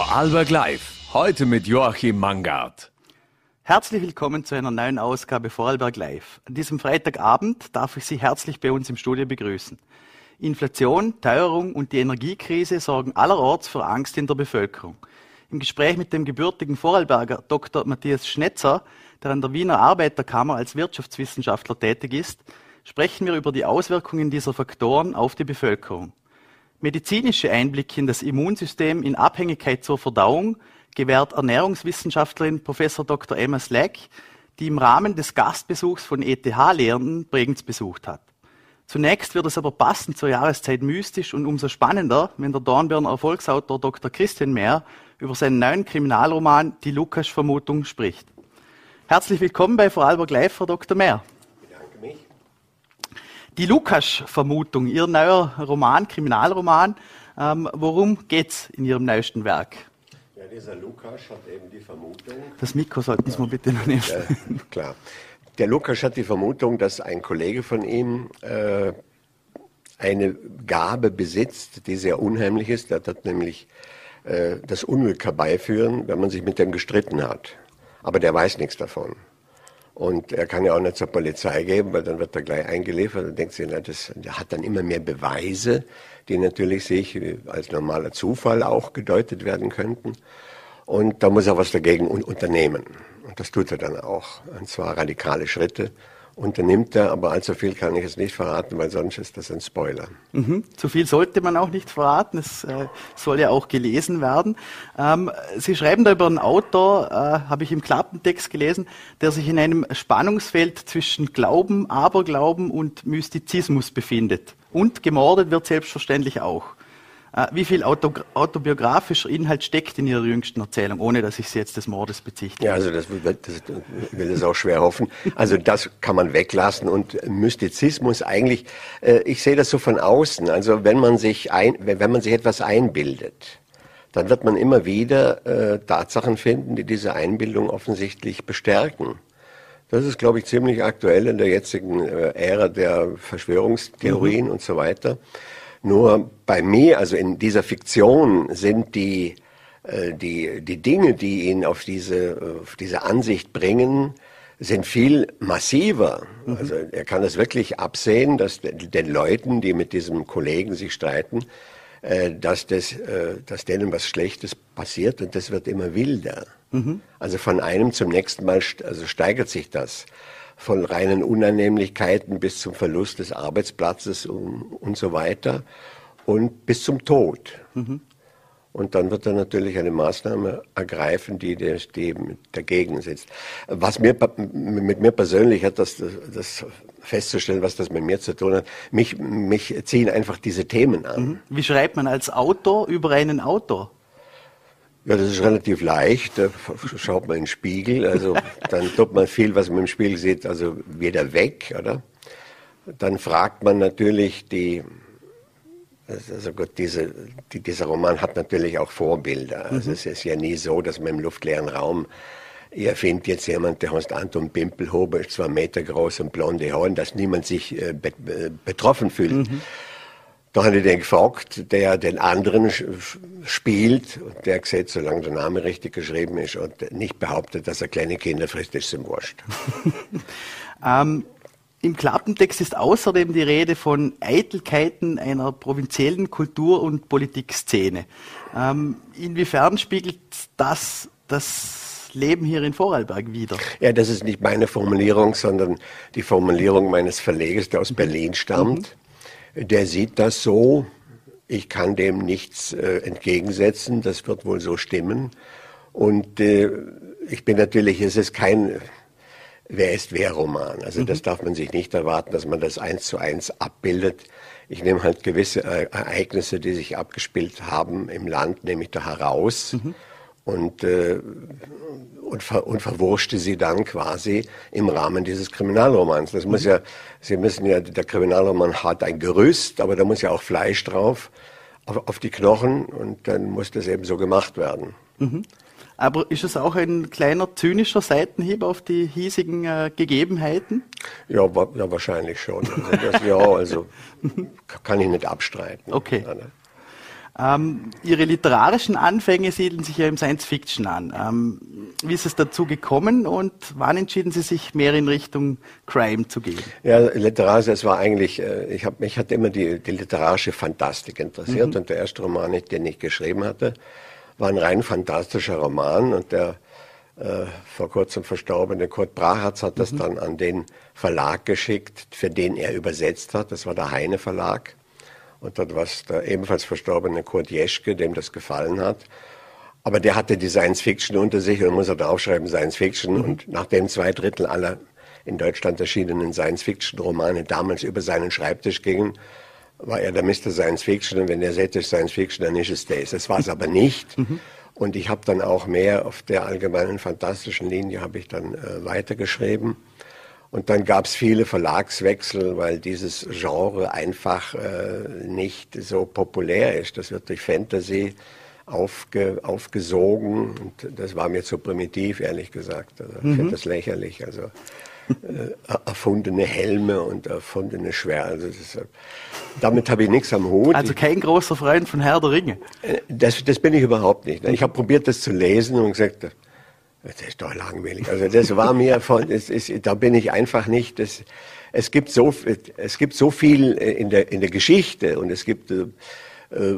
Vorarlberg Live. Heute mit Joachim Mangard. Herzlich willkommen zu einer neuen Ausgabe Vorarlberg Live. An diesem Freitagabend darf ich Sie herzlich bei uns im Studio begrüßen. Inflation, Teuerung und die Energiekrise sorgen allerorts für Angst in der Bevölkerung. Im Gespräch mit dem gebürtigen Vorarlberger Dr. Matthias Schnetzer, der an der Wiener Arbeiterkammer als Wirtschaftswissenschaftler tätig ist, sprechen wir über die Auswirkungen dieser Faktoren auf die Bevölkerung. Medizinische Einblicke in das Immunsystem in Abhängigkeit zur Verdauung gewährt Ernährungswissenschaftlerin Prof. Dr. Emma Slack, die im Rahmen des Gastbesuchs von ETH-Lehrenden Bregenz besucht hat. Zunächst wird es aber passend zur Jahreszeit mystisch und umso spannender, wenn der Dornbirner Erfolgsautor Dr. Christian Mehr über seinen neuen Kriminalroman Die Lukas-Vermutung spricht. Herzlich willkommen bei Vorarlberg Live, Frau Dr. Mehr. Die Lukas-Vermutung, Ihr neuer Roman, Kriminalroman. Ähm, worum es in Ihrem neuesten Werk? Ja, dieser Lukas hat eben die Vermutung. Das Mikro sollten Sie mal bitte noch nehmen. Ja, klar. Der Lukas hat die Vermutung, dass ein Kollege von ihm äh, eine Gabe besitzt, die sehr unheimlich ist. Er hat nämlich äh, das Unglück herbeiführen, wenn man sich mit dem gestritten hat. Aber der weiß nichts davon. Und er kann ja auch nicht zur Polizei geben, weil dann wird er gleich eingeliefert. Dann denkt sich, na, das, hat dann immer mehr Beweise, die natürlich sich als normaler Zufall auch gedeutet werden könnten. Und da muss er was dagegen unternehmen. Und das tut er dann auch. Und zwar radikale Schritte unternimmt er, aber allzu viel kann ich jetzt nicht verraten, weil sonst ist das ein Spoiler. Mhm. Zu viel sollte man auch nicht verraten, es äh, soll ja auch gelesen werden. Ähm, Sie schreiben da über einen Autor, äh, habe ich im Klappentext gelesen, der sich in einem Spannungsfeld zwischen Glauben, Aberglauben und Mystizismus befindet. Und gemordet wird selbstverständlich auch. Äh, wie viel auto, autobiografischer Inhalt steckt in Ihrer jüngsten Erzählung, ohne dass ich Sie jetzt des Mordes bezichtige? Ja, also das, das will es auch schwer hoffen. Also das kann man weglassen und Mystizismus eigentlich, äh, ich sehe das so von außen. Also wenn man sich ein, wenn man sich etwas einbildet, dann wird man immer wieder äh, Tatsachen finden, die diese Einbildung offensichtlich bestärken. Das ist, glaube ich, ziemlich aktuell in der jetzigen Ära der Verschwörungstheorien mhm. und so weiter. Nur bei mir, also in dieser Fiktion, sind die, äh, die, die Dinge, die ihn auf diese, auf diese Ansicht bringen, sind viel massiver. Mhm. Also er kann es wirklich absehen, dass den Leuten, die mit diesem Kollegen sich streiten, äh, dass, das, äh, dass denen was Schlechtes passiert und das wird immer wilder. Mhm. Also von einem zum nächsten Mal also steigert sich das von reinen Unannehmlichkeiten bis zum Verlust des Arbeitsplatzes und, und so weiter und bis zum Tod. Mhm. Und dann wird er natürlich eine Maßnahme ergreifen, die, die dagegen sitzt. Was mir, mit mir persönlich hat das, das festzustellen, was das mit mir zu tun hat. Mich, mich ziehen einfach diese Themen an. Mhm. Wie schreibt man als Autor über einen Autor? Ja, das ist relativ leicht. Da schaut man in den Spiegel. Also dann tut man viel, was man im Spiegel sieht, also wieder weg, oder? Dann fragt man natürlich die, also gut, diese, die, dieser Roman hat natürlich auch Vorbilder. Also mhm. es ist ja nie so, dass man im luftleeren Raum ihr findet jetzt jemand, der heißt Anton Pimpelhober, ist zwei Meter groß und blonde Haare, dass niemand sich äh, betroffen fühlt. Mhm. Da habe ich den gefragt, der den anderen spielt und der gesagt, solange der Name richtig geschrieben ist und nicht behauptet, dass er kleine Kinder frisst, ist ihm wurscht. ähm, Im Klappentext ist außerdem die Rede von Eitelkeiten einer provinziellen Kultur- und Politikszene. Ähm, inwiefern spiegelt das das Leben hier in Vorarlberg wieder? Ja, das ist nicht meine Formulierung, sondern die Formulierung meines Verlegers, der aus Berlin stammt. Mhm der sieht das so. Ich kann dem nichts äh, entgegensetzen. Das wird wohl so stimmen. Und äh, ich bin natürlich, es ist kein Wer ist wer Roman. Also mhm. das darf man sich nicht erwarten, dass man das eins zu eins abbildet. Ich nehme halt gewisse äh, Ereignisse, die sich abgespielt haben im Land, nehme ich da heraus. Mhm. Und äh, und, ver, und verwurschte sie dann quasi im Rahmen dieses Kriminalromans. Das muss mhm. ja, Sie müssen ja, der Kriminalroman hat ein Gerüst, aber da muss ja auch Fleisch drauf, auf, auf die Knochen und dann muss das eben so gemacht werden. Mhm. Aber ist es auch ein kleiner zynischer Seitenhieb auf die hiesigen äh, Gegebenheiten? Ja, wa ja, wahrscheinlich schon. Also das, ja, also kann ich nicht abstreiten. Okay. Ja, ne? Ähm, Ihre literarischen Anfänge siedeln sich ja im Science Fiction an. Ähm, wie ist es dazu gekommen und wann entschieden Sie sich mehr in Richtung Crime zu gehen? Ja, literarisch, es war eigentlich, äh, ich habe mich hat immer die, die literarische Fantastik interessiert mhm. und der erste Roman, den ich geschrieben hatte, war ein rein fantastischer Roman und der äh, vor kurzem verstorbene Kurt Brachatz hat das mhm. dann an den Verlag geschickt, für den er übersetzt hat. Das war der Heine Verlag. Und dort war es der ebenfalls verstorbene Kurt Jeschke, dem das gefallen hat. Aber der hatte die Science Fiction unter sich und muss er draufschreiben Science Fiction. Mhm. Und nachdem zwei Drittel aller in Deutschland erschienenen Science Fiction Romane damals über seinen Schreibtisch gingen, war er der Mr. Science Fiction. Und wenn er sagte Science Fiction, dann ist es das. Das war es aber nicht. Mhm. Und ich habe dann auch mehr auf der allgemeinen fantastischen Linie habe ich dann äh, weitergeschrieben. Und dann gab es viele Verlagswechsel, weil dieses Genre einfach äh, nicht so populär ist. Das wird durch Fantasy aufge, aufgesogen und das war mir zu primitiv, ehrlich gesagt. Also, ich mhm. finde das lächerlich. Also äh, erfundene Helme und erfundene Schwert. Also ist, damit habe ich nichts am Hut. Also kein großer Freund von Herr der Ringe. Äh, das, das bin ich überhaupt nicht. Ich habe probiert, das zu lesen und gesagt, das ist doch langweilig. Also das war mir von, das ist, da bin ich einfach nicht. Das, es gibt so, es gibt so viel in der in der Geschichte und es gibt äh,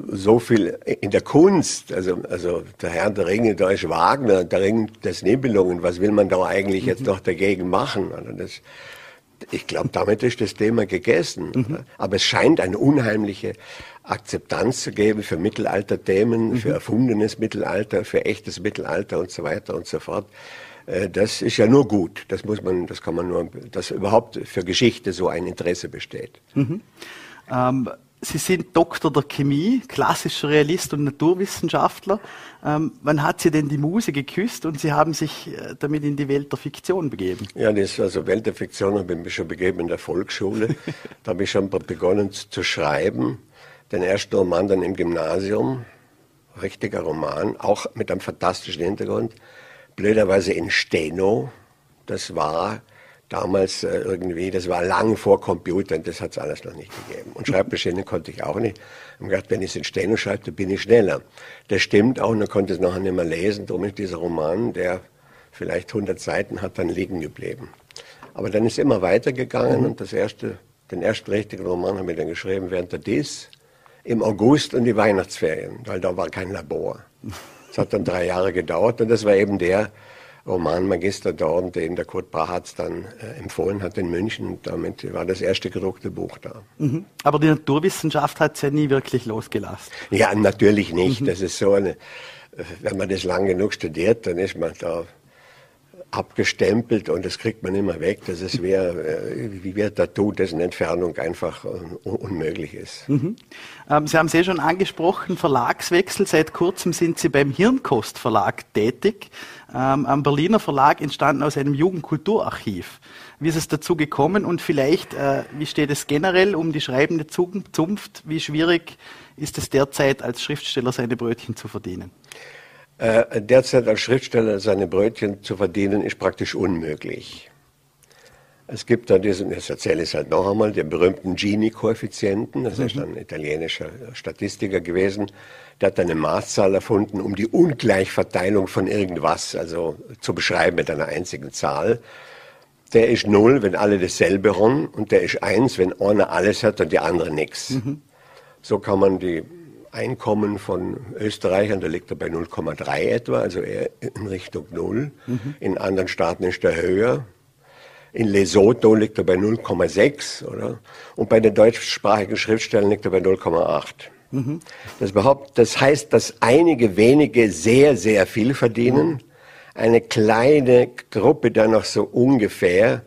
so viel in der Kunst, also, also der Herr der Ringe, da ist Wagner, der Ring des Nibelungen, was will man da eigentlich jetzt noch dagegen machen? Also das, ich glaube, damit ist das Thema gegessen. Mhm. Aber es scheint eine unheimliche Akzeptanz zu geben für Mittelalterthemen, mhm. für erfundenes Mittelalter, für echtes Mittelalter und so weiter und so fort. Äh, das ist ja nur gut. Das muss man, das kann man nur, dass überhaupt für Geschichte so ein Interesse besteht. Mhm. Ähm Sie sind Doktor der Chemie, klassischer Realist und Naturwissenschaftler. Ähm, wann hat Sie denn die Muse geküsst und Sie haben sich äh, damit in die Welt der Fiktion begeben? Ja, das also Welt der Fiktion habe ich mich schon begeben in der Volksschule. da habe ich schon begonnen zu schreiben. Den ersten Roman dann im Gymnasium, richtiger Roman, auch mit einem fantastischen Hintergrund. Blöderweise in Steno. Das war damals äh, irgendwie, das war lang vor Computern, das hat es alles noch nicht gegeben. Und Schreibmaschine konnte ich auch nicht. Ich habe gedacht, wenn ich es in Steno schreibe, dann bin ich schneller. Das stimmt auch, und dann konnte es nachher nicht mehr lesen. Darum ist dieser Roman, der vielleicht 100 Seiten hat, dann liegen geblieben. Aber dann ist es immer weitergegangen mhm. und das erste, den ersten richtigen Roman haben wir dann geschrieben während der DIS im August und die Weihnachtsferien, weil da war kein Labor. Es hat dann drei Jahre gedauert und das war eben der, Romanmagister dort, den der Kurt Brahatz dann äh, empfohlen hat in München. Und damit war das erste gedruckte Buch da. Mhm. Aber die Naturwissenschaft hat es ja nie wirklich losgelassen. Ja, natürlich nicht. Mhm. Das ist so eine, wenn man das lang genug studiert, dann ist man da abgestempelt und das kriegt man immer weg. Das ist wie, äh, wie wir Tattoo, dessen Entfernung einfach unmöglich ist. Mhm. Ähm, Sie haben es eh schon angesprochen, Verlagswechsel. Seit kurzem sind Sie beim Hirnkost Verlag tätig. Ähm, am Berliner Verlag entstanden aus einem Jugendkulturarchiv. Wie ist es dazu gekommen und vielleicht, äh, wie steht es generell um die schreibende Zunft? Wie schwierig ist es derzeit als Schriftsteller seine Brötchen zu verdienen? Äh, derzeit als Schriftsteller seine Brötchen zu verdienen, ist praktisch unmöglich. Es gibt da diesen, das erzähle ich halt noch einmal, den berühmten Gini-Koeffizienten. Das mhm. ist ein italienischer Statistiker gewesen. Der hat eine Maßzahl erfunden, um die Ungleichverteilung von irgendwas, also zu beschreiben mit einer einzigen Zahl. Der ist null, wenn alle dasselbe haben, und der ist eins, wenn einer alles hat und die andere nichts. Mhm. So kann man die Einkommen von Österreichern, da liegt er bei 0,3 etwa, also eher in Richtung Null. Mhm. In anderen Staaten ist er höher. In Lesotho liegt er bei 0,6, oder? Und bei den deutschsprachigen Schriftstellern liegt er bei 0,8. Mhm. Das, das heißt, dass einige wenige sehr, sehr viel verdienen, mhm. eine kleine Gruppe dann noch so ungefähr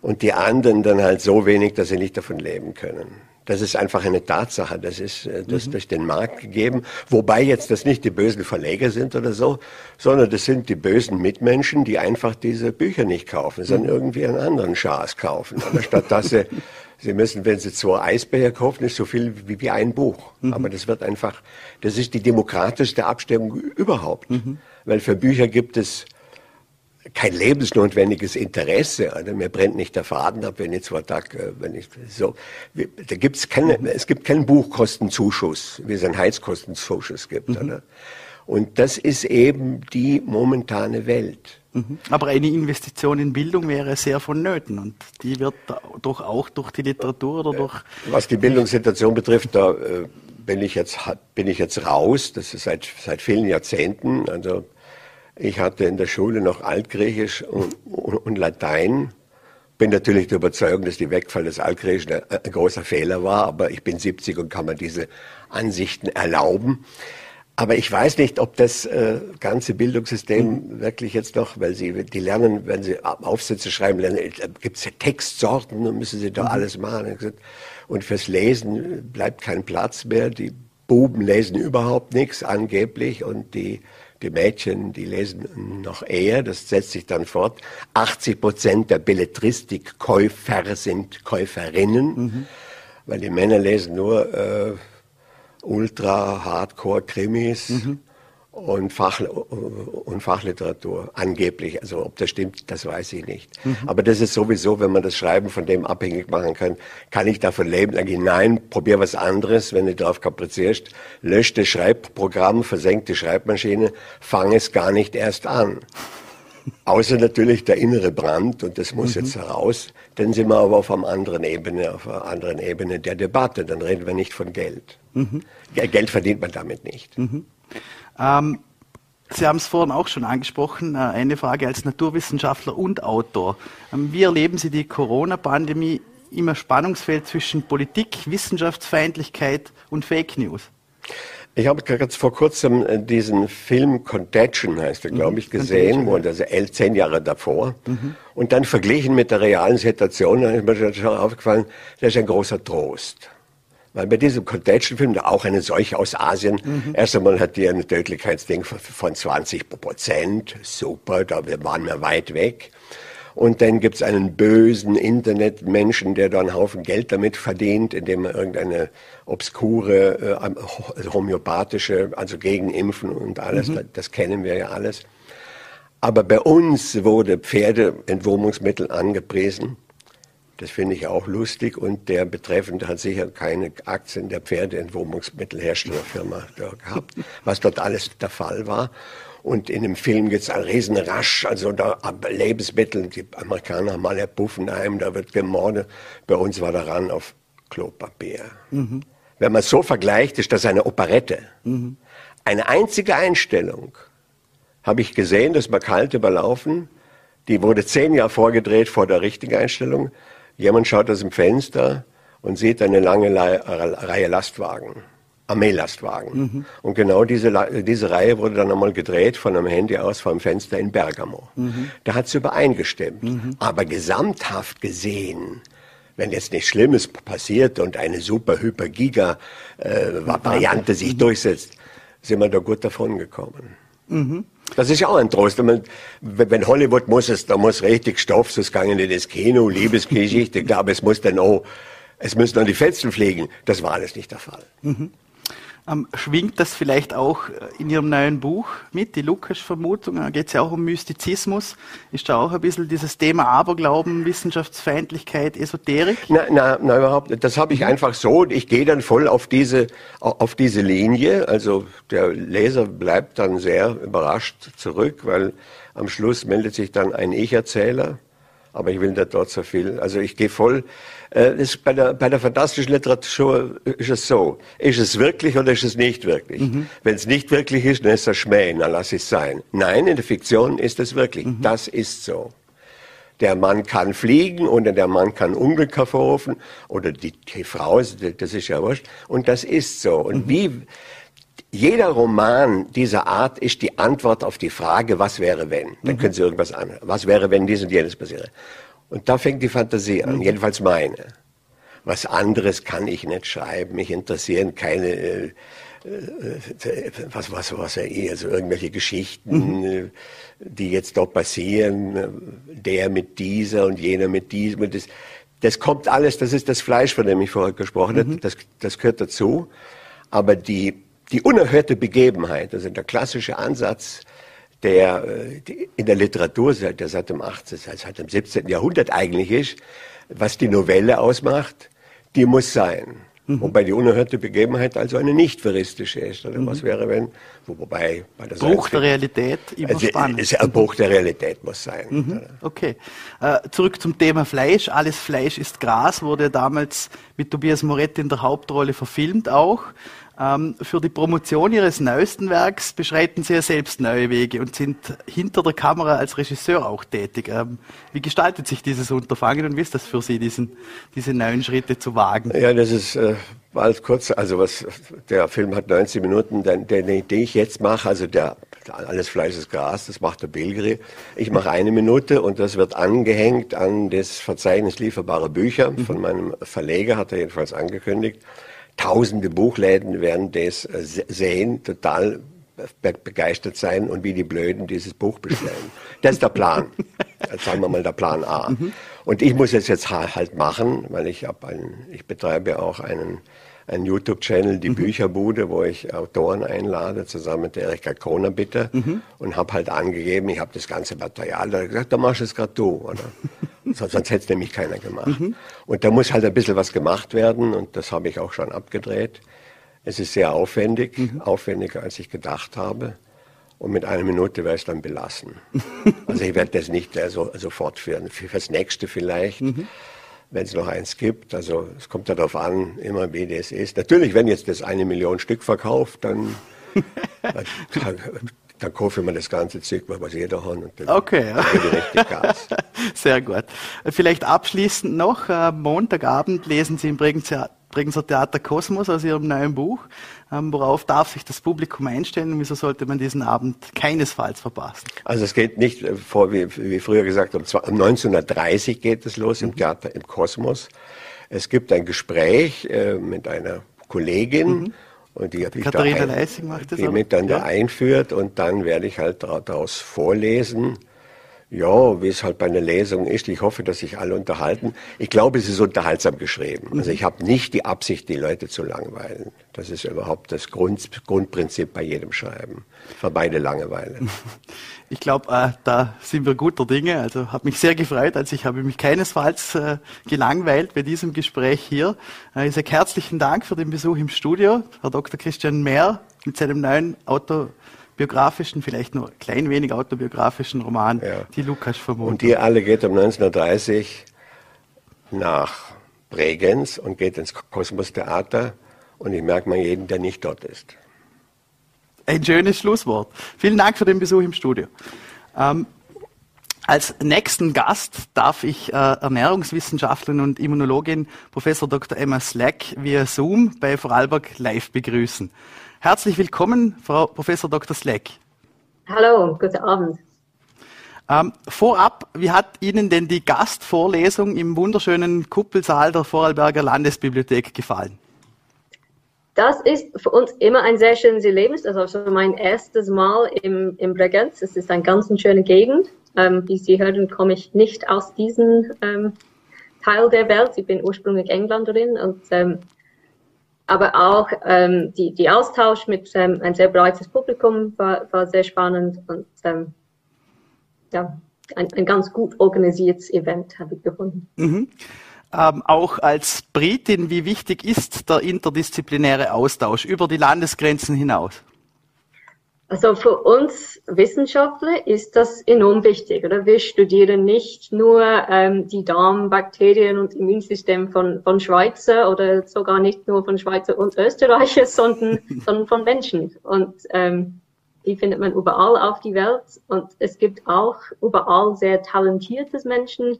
und die anderen dann halt so wenig, dass sie nicht davon leben können. Das ist einfach eine Tatsache. Das ist äh, das mhm. durch den Markt gegeben. Wobei jetzt das nicht die bösen Verleger sind oder so, sondern das sind die bösen Mitmenschen, die einfach diese Bücher nicht kaufen, sondern mhm. irgendwie einen anderen Schaß kaufen. Anstatt dass sie, sie müssen, wenn sie zwei Eisbären kaufen, ist so viel wie, wie ein Buch. Mhm. Aber das wird einfach, das ist die demokratischste Abstimmung überhaupt. Mhm. Weil für Bücher gibt es kein lebensnotwendiges Interesse. Also mir brennt nicht der Faden ab, wenn ich zwei Tage, äh, wenn ich so, da gibt's keine, es gibt keinen Buchkostenzuschuss, wie es einen Heizkostenzuschuss gibt. Mhm. Oder? Und das ist eben die momentane Welt. Mhm. Aber eine Investition in Bildung wäre sehr vonnöten und die wird doch auch durch die Literatur oder durch. Was die Bildungssituation betrifft, da äh, bin ich jetzt bin ich jetzt raus. Das ist seit seit vielen Jahrzehnten. Also ich hatte in der Schule noch Altgriechisch und, und, Latein. Bin natürlich der Überzeugung, dass die Wegfall des Altgriechischen ein, ein großer Fehler war, aber ich bin 70 und kann mir diese Ansichten erlauben. Aber ich weiß nicht, ob das äh, ganze Bildungssystem mhm. wirklich jetzt noch, weil sie die lernen, wenn sie Aufsätze schreiben, lernen, äh, gibt es ja Textsorten, dann müssen sie da mhm. alles machen. Und fürs Lesen bleibt kein Platz mehr. Die Buben lesen überhaupt nichts angeblich und die die Mädchen, die lesen noch eher, das setzt sich dann fort. 80 Prozent der Belletristikkäufer sind Käuferinnen, mhm. weil die Männer lesen nur äh, Ultra-Hardcore-Krimis. Mhm und, Fach, und Fachliteratur, angeblich. Also ob das stimmt, das weiß ich nicht. Mhm. Aber das ist sowieso, wenn man das Schreiben von dem abhängig machen kann, kann ich davon leben? Sag ich, nein, probier was anderes, wenn du darauf kaprizierst, lösch das Schreibprogramm, versenk die Schreibmaschine, fang es gar nicht erst an. Außer natürlich der innere Brand, und das muss mhm. jetzt heraus, dann sind wir aber auf einer anderen Ebene, auf einer anderen Ebene der Debatte. Dann reden wir nicht von Geld. Mhm. Geld verdient man damit nicht. Ähm, Sie haben es vorhin auch schon angesprochen, äh, eine Frage als Naturwissenschaftler und Autor. Ähm, wie erleben Sie die Corona-Pandemie im Spannungsfeld zwischen Politik, Wissenschaftsfeindlichkeit und Fake News? Ich habe gerade vor kurzem äh, diesen Film Contagion, heißt er, glaube mhm. ich, gesehen, wo also zehn Jahre davor. Mhm. Und dann verglichen mit der realen Situation, da ist mir schon aufgefallen, das ist ein großer Trost. Weil bei diesem Contagion-Film, da auch eine Seuche aus Asien, mhm. erst einmal hat die ein Tödlichkeitsding von 20 Prozent. Super, da waren wir weit weg. Und dann gibt's einen bösen Internetmenschen, der da einen Haufen Geld damit verdient, indem er irgendeine obskure, äh, homöopathische, also gegen Impfen und alles, mhm. das, das kennen wir ja alles. Aber bei uns wurde Pferdeentwurmungsmittel angepriesen das finde ich auch lustig und der Betreffende hat sicher keine Aktien der Pferdeentwurmungsmittelherstellerfirma gehabt, was dort alles der Fall war. Und in dem Film gibt es einen Riesenrasch, also da Lebensmittel, die Amerikaner haben alle Buffenheim, da wird gemordet. Bei uns war der Ran auf Klopapier. Mhm. Wenn man so vergleicht, ist das eine Operette. Mhm. Eine einzige Einstellung habe ich gesehen, das war kalt überlaufen. Die wurde zehn Jahre vorgedreht vor der richtigen Einstellung. Jemand schaut aus dem Fenster und sieht eine lange Reihe Lastwagen, Armeelastwagen. Mhm. Und genau diese, diese Reihe wurde dann einmal gedreht von einem Handy aus vom Fenster in Bergamo. Mhm. Da hat es übereingestimmt. Mhm. Aber gesamthaft gesehen, wenn jetzt nichts Schlimmes passiert und eine super hyper giga äh, Variante sich mhm. durchsetzt, sind wir da gut davon gekommen. Das ist ja auch ein Trost. Wenn, Hollywood muss es, da muss richtig Stoff, sonst kann nicht das Kino, Liebesgeschichte, klar, aber es muss dann auch, es müssen dann die Fetzen fliegen. Das war alles nicht der Fall. Mhm. Ähm, schwingt das vielleicht auch äh, in Ihrem neuen Buch mit, die Lukas-Vermutung? Da geht es ja auch um Mystizismus. Ist da auch ein bisschen dieses Thema Aberglauben, Wissenschaftsfeindlichkeit, Esoterik? Nein, nein, na, überhaupt nicht. Das habe ich einfach so. Ich gehe dann voll auf diese, auf diese Linie. Also der Leser bleibt dann sehr überrascht zurück, weil am Schluss meldet sich dann ein Ich-Erzähler. Aber ich will nicht dort so viel. Also ich gehe voll äh, ist bei, der, bei der fantastischen Literatur ist es so. Ist es wirklich oder ist es nicht wirklich? Mhm. Wenn es nicht wirklich ist, dann ist es Schmäh, dann lass es sein. Nein, in der Fiktion ist es wirklich. Mhm. Das ist so. Der Mann kann fliegen oder der Mann kann Unglück hervorrufen oder die, die Frau, das ist ja wurscht. Und das ist so. Und mhm. wie, jeder Roman dieser Art ist die Antwort auf die Frage, was wäre wenn? Dann mhm. können Sie irgendwas an. Was wäre, wenn dies und jenes passiere? Und da fängt die Fantasie an, mhm. jedenfalls meine. Was anderes kann ich nicht schreiben. Mich interessieren keine, äh, äh, was, was, was eh, also irgendwelche Geschichten, mhm. Äh, die jetzt dort passieren, der mit dieser und jener mit diesem. Und das, das kommt alles, das ist das Fleisch, von dem ich vorher gesprochen mhm. habe, das, das gehört dazu. Aber die, die unerhörte Begebenheit, also der klassische Ansatz, der äh, in der Literatur seit, der seit dem 18., seit dem 17. Jahrhundert eigentlich ist, was die Novelle ausmacht, die muss sein. Mhm. Wobei die unerhörte Begebenheit also eine nicht veristische ist. Oder mhm. was wäre, wenn, wobei bei der Bruch der Realität immer also, spannend. Ist, ein Bruch der Realität muss sein. Mhm. Okay. Äh, zurück zum Thema Fleisch. Alles Fleisch ist Gras wurde damals mit Tobias Moretti in der Hauptrolle verfilmt auch. Ähm, für die Promotion Ihres neuesten Werks beschreiten Sie ja selbst neue Wege und sind hinter der Kamera als Regisseur auch tätig. Ähm, wie gestaltet sich dieses Unterfangen und wie ist das für Sie, diesen, diese neuen Schritte zu wagen? Ja, das ist äh, alles kurz. Also was der Film hat 90 Minuten, den, den, den ich jetzt mache, also der alles Fleisch ist Gras, das macht der Bilgri. Ich mache eine Minute und das wird angehängt an das Verzeichnis lieferbarer Bücher von meinem Verleger, hat er jedenfalls angekündigt tausende Buchläden werden das äh, sehen, total begeistert sein und wie die Blöden dieses Buch bestellen. Das ist der Plan. Jetzt sagen wir mal der Plan A. Mhm. Und ich muss es jetzt halt machen, weil ich habe einen, ich betreibe auch einen, einen YouTube-Channel, die mhm. Bücherbude, wo ich Autoren einlade, zusammen mit Erika Kroner bitte, mhm. und habe halt angegeben, ich habe das ganze Material, da gesagt, da machst du es gerade du, oder? Sonst hätte es nämlich keiner gemacht. Mhm. Und da muss halt ein bisschen was gemacht werden und das habe ich auch schon abgedreht. Es ist sehr aufwendig, mhm. aufwendiger als ich gedacht habe. Und mit einer Minute ich es dann belassen. also ich werde das nicht äh, so, so fortführen. Für das nächste vielleicht, mhm. Wenn es noch eins gibt. Also es kommt ja darauf an, immer wie das ist. Natürlich, wenn jetzt das eine Million Stück verkauft, dann, dann dann kaufe ich mir das ganze Zeug, was jeder hat. Und dann okay. richtig Gas. Sehr gut. Vielleicht abschließend noch, äh, Montagabend lesen Sie im Bregenzer Theater Kosmos aus Ihrem neuen Buch. Ähm, worauf darf sich das Publikum einstellen und wieso sollte man diesen Abend keinesfalls verpassen? Also es geht nicht äh, vor, wie, wie früher gesagt, um 1930 geht es los im mhm. Theater im Kosmos. Es gibt ein Gespräch äh, mit einer Kollegin, mhm und die, die Katharina ein, Leising macht das. Die mich dann ja. da einführt und dann werde ich halt daraus vorlesen. Ja, wie es halt bei einer Lesung ist. Ich hoffe, dass sich alle unterhalten. Ich glaube, es ist unterhaltsam geschrieben. Also ich habe nicht die Absicht, die Leute zu langweilen. Das ist überhaupt das Grund, Grundprinzip bei jedem Schreiben. Vermeide Langeweile. Ich glaube, äh, da sind wir guter Dinge. Also habe mich sehr gefreut, als ich habe mich keinesfalls äh, gelangweilt bei diesem Gespräch hier. Äh, ich sage herzlichen Dank für den Besuch im Studio, Herr Dr. Christian Mehr mit seinem neuen autobiografischen, vielleicht nur ein klein wenig autobiografischen Roman, ja. die Lukas-Vermutung. Und die alle geht um 1930 nach Bregenz und geht ins Kosmos Theater und ich merke mal jeden, der nicht dort ist. Ein schönes Schlusswort. Vielen Dank für den Besuch im Studio. Ähm, als nächsten Gast darf ich äh, Ernährungswissenschaftlerin und Immunologin Professor Dr. Emma Slack via Zoom bei Vorarlberg live begrüßen. Herzlich willkommen, Frau Professor Dr. Slack. Hallo, guten Abend. Ähm, vorab, wie hat Ihnen denn die Gastvorlesung im wunderschönen Kuppelsaal der Vorarlberger Landesbibliothek gefallen? das ist für uns immer ein sehr schönes Erlebnis. Also mein erstes Mal im, im Bregenz. Es ist eine ganz schöne Gegend. Ähm, wie Sie hören, komme ich nicht aus diesem ähm, Teil der Welt. Ich bin ursprünglich Engländerin und ähm, aber auch ähm, die, die Austausch mit ähm, ein sehr breites Publikum war, war sehr spannend und ähm, ja, ein, ein ganz gut organisiertes Event habe ich gefunden. Mhm ähm, auch als Britin, wie wichtig ist der interdisziplinäre Austausch über die Landesgrenzen hinaus? Also für uns Wissenschaftler ist das enorm wichtig. Oder? Wir studieren nicht nur ähm, die Darmbakterien und Immunsystem von, von Schweizer oder sogar nicht nur von Schweizer und Österreicher, sondern, sondern von Menschen. Und ähm, die findet man überall auf die Welt. Und es gibt auch überall sehr talentiertes Menschen,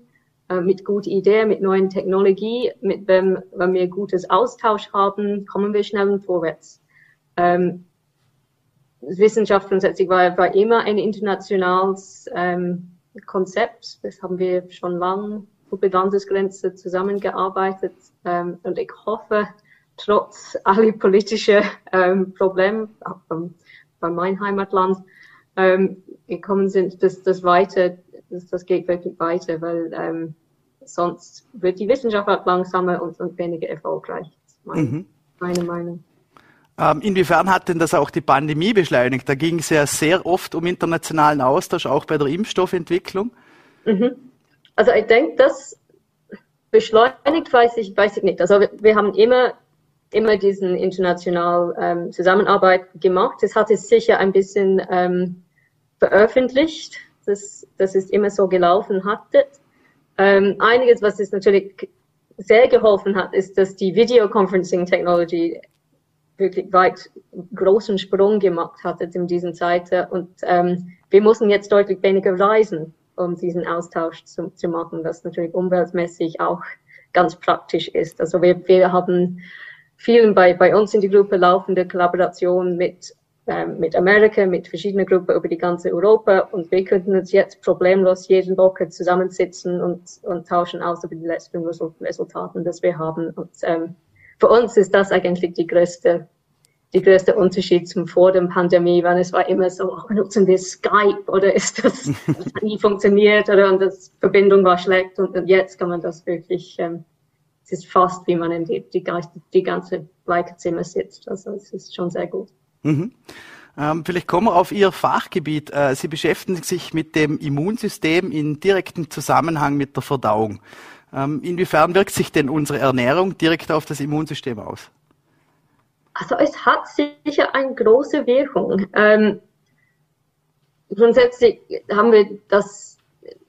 äh, mit guten Ideen, mit neuen Technologie, mit wenn, wenn wir gutes Austausch haben, kommen wir schnell vorwärts. Ähm, Wissenschaft grundsätzlich war, war immer ein internationales ähm, Konzept. Das haben wir schon lange über Landesgrenzen zusammengearbeitet. Ähm, und ich hoffe, trotz aller politischen ähm, Probleme, auch beim, bei meinem Heimatland, ähm, gekommen sind, dass das weiter das, das geht wirklich weiter, weil ähm, sonst wird die Wissenschaft halt langsamer und, und weniger erfolgreich. Das ist meine, mhm. meine Meinung. Ähm, inwiefern hat denn das auch die Pandemie beschleunigt? Da ging es ja sehr oft um internationalen Austausch, auch bei der Impfstoffentwicklung. Mhm. Also ich denke, das beschleunigt, weiß ich, weiß ich nicht. Also wir, haben immer, immer diesen internationalen ähm, Zusammenarbeit gemacht. Das hat es sicher ein bisschen ähm, veröffentlicht, dass, dass es immer so gelaufen hatte. Ähm, einiges, was es natürlich sehr geholfen hat, ist, dass die Videoconferencing Technology wirklich weit großen Sprung gemacht hat in diesen Zeiten und ähm, wir mussten jetzt deutlich weniger reisen, um diesen Austausch zu, zu machen, was natürlich umweltmäßig auch ganz praktisch ist. Also wir, wir haben vielen bei, bei uns in die Gruppe laufende Kollaboration mit ähm, mit Amerika, mit verschiedenen Gruppen über die ganze Europa und wir könnten uns jetzt problemlos jeden Woche zusammensitzen und, und tauschen aus über die letzten Resultate, die wir haben. Und ähm, für uns ist das eigentlich die größte, die größte Unterschied zum vor der Pandemie, weil es war immer so, oh, nutzen wir Skype oder ist das, das hat nie funktioniert oder und das Verbindung war schlecht und, und jetzt kann man das wirklich, ähm, es ist fast wie man in die, die, die ganze gleiche Zimmer sitzt. Also es ist schon sehr gut. Mhm. Ähm, vielleicht kommen wir auf Ihr Fachgebiet. Äh, Sie beschäftigen sich mit dem Immunsystem in direktem Zusammenhang mit der Verdauung. Ähm, inwiefern wirkt sich denn unsere Ernährung direkt auf das Immunsystem aus? Also es hat sicher eine große Wirkung. Ähm, grundsätzlich haben wir das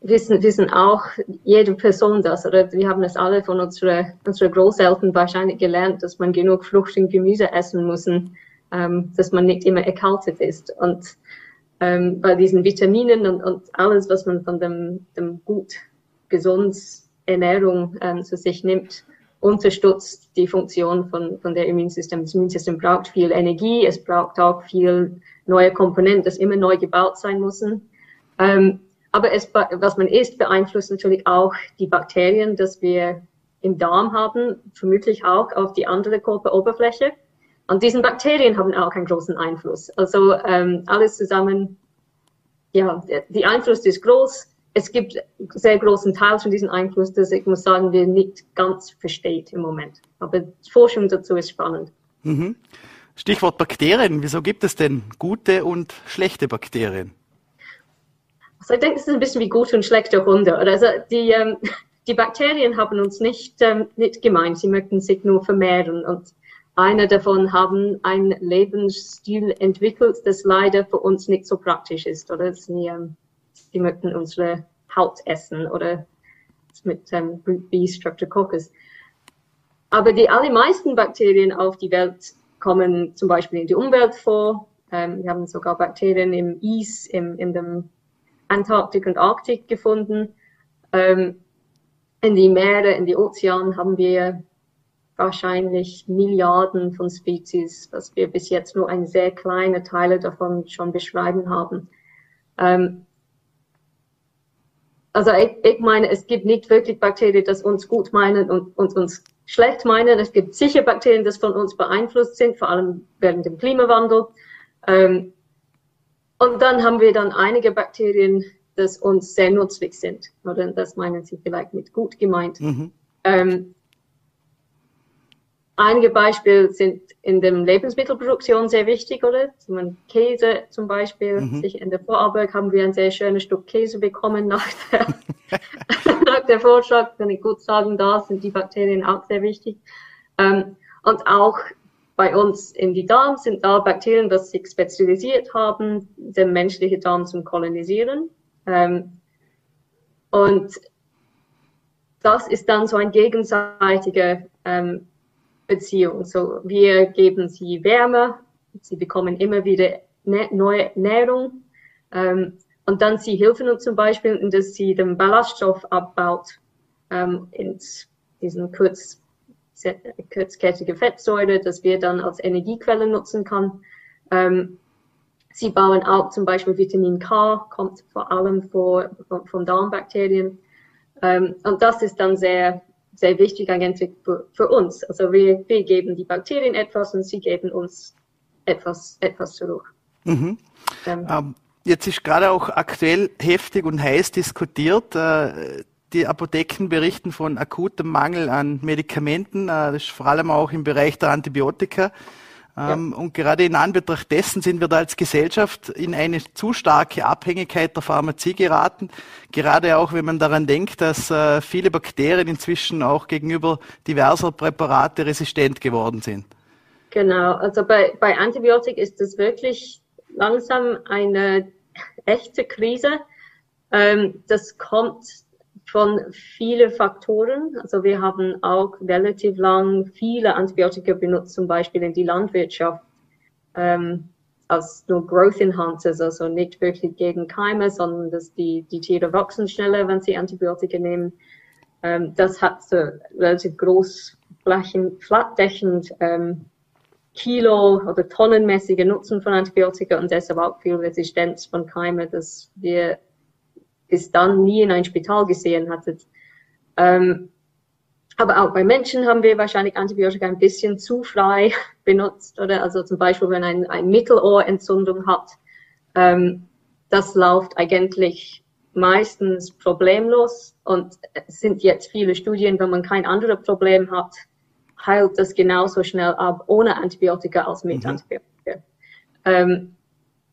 wissen, wissen auch jede Person das, oder wir haben es alle von unseren unsere Großeltern wahrscheinlich gelernt, dass man genug Frucht und Gemüse essen muss, ähm, dass man nicht immer erkältet ist. Und ähm, bei diesen Vitaminen und, und alles, was man von dem, dem gut, gesund Ernährung ähm, zu sich nimmt, unterstützt die Funktion von, von der Immunsystem. Das Immunsystem braucht viel Energie, es braucht auch viel neue Komponenten, das immer neu gebaut sein müssen. Ähm, aber es, was man isst, beeinflusst natürlich auch die Bakterien, dass wir im Darm haben, vermutlich auch auf die andere Körperoberfläche. Und diesen Bakterien haben auch einen großen Einfluss. Also ähm, alles zusammen, ja, die Einfluss ist groß. Es gibt sehr großen Teil von diesem Einfluss, das ich muss sagen, wir nicht ganz versteht im Moment. Aber Forschung dazu ist spannend. Mhm. Stichwort Bakterien. Wieso gibt es denn gute und schlechte Bakterien? Also ich denke, es ist ein bisschen wie gute und schlechte Hunde. Also die, ähm, die Bakterien haben uns nicht, ähm, nicht gemeint, sie möchten sich nur vermehren. Und einer davon haben einen Lebensstil entwickelt, das leider für uns nicht so praktisch ist, oder? Sie, ähm, sie möchten unsere Haut essen oder mit ähm, Group B Streptococcus. Aber die allermeisten Bakterien auf die Welt kommen zum Beispiel in die Umwelt vor. Ähm, wir haben sogar Bakterien im Eis, im, in dem Antarktik und Arktik gefunden. Ähm, in die Meere, in die Ozeane haben wir wahrscheinlich Milliarden von Spezies, was wir bis jetzt nur ein sehr kleine Teile davon schon beschreiben haben. Ähm, also ich, ich meine, es gibt nicht wirklich Bakterien, die uns gut meinen und, und uns schlecht meinen. Es gibt sicher Bakterien, die von uns beeinflusst sind, vor allem während dem Klimawandel. Ähm, und dann haben wir dann einige Bakterien, die uns sehr nützlich sind. Oder das meinen Sie vielleicht mit gut gemeint. Mhm. Ähm, Einige Beispiele sind in der Lebensmittelproduktion sehr wichtig, oder? Zum Käse zum Beispiel. Mhm. In der Vorarbeit haben wir ein sehr schönes Stück Käse bekommen nach der, nach der Vorschlag, kann ich gut sagen, da sind die Bakterien auch sehr wichtig. Ähm, und auch bei uns in die Darm sind da Bakterien, die sich spezialisiert haben, den menschlichen Darm zum Kolonisieren. Ähm, und das ist dann so ein gegenseitiger ähm, Beziehung. So, wir geben sie Wärme, sie bekommen immer wieder neue Nährung. Ähm, und dann sie helfen uns zum Beispiel, dass sie den Ballaststoff abbaut ähm, in diesen kurz, kurzkettige Fettsäure, dass wir dann als Energiequelle nutzen kann. Ähm, sie bauen auch zum Beispiel Vitamin K, kommt vor allem vor, von, von Darmbakterien. Ähm, und das ist dann sehr sehr wichtig eigentlich für, für uns. Also wir, wir geben die Bakterien etwas und sie geben uns etwas, etwas zurück. Mhm. Ähm, ähm, jetzt ist gerade auch aktuell heftig und heiß diskutiert. Äh, die Apotheken berichten von akutem Mangel an Medikamenten, äh, das ist vor allem auch im Bereich der Antibiotika. Ähm, und gerade in Anbetracht dessen sind wir da als Gesellschaft in eine zu starke Abhängigkeit der Pharmazie geraten. Gerade auch, wenn man daran denkt, dass äh, viele Bakterien inzwischen auch gegenüber diverser Präparate resistent geworden sind. Genau, also bei, bei Antibiotik ist es wirklich langsam eine echte Krise. Ähm, das kommt von vielen Faktoren. Also wir haben auch relativ lang viele Antibiotika benutzt, zum Beispiel in die Landwirtschaft, ähm, als nur Growth Enhancers, also nicht wirklich gegen Keime, sondern dass die, die Tiere wachsen schneller, wenn sie Antibiotika nehmen. Ähm, das hat so relativ groß flächen, flatdeckend ähm, Kilo- oder tonnenmäßige Nutzen von Antibiotika und deshalb auch viel Resistenz von Keime, dass wir bis dann nie in ein Spital gesehen hattet. Ähm, aber auch bei Menschen haben wir wahrscheinlich Antibiotika ein bisschen zu frei benutzt, oder? Also zum Beispiel, wenn ein, ein Mittelohrentzündung hat, ähm, das läuft eigentlich meistens problemlos und es sind jetzt viele Studien, wenn man kein anderes Problem hat, heilt das genauso schnell ab ohne Antibiotika als mit mhm. Antibiotika. Ähm,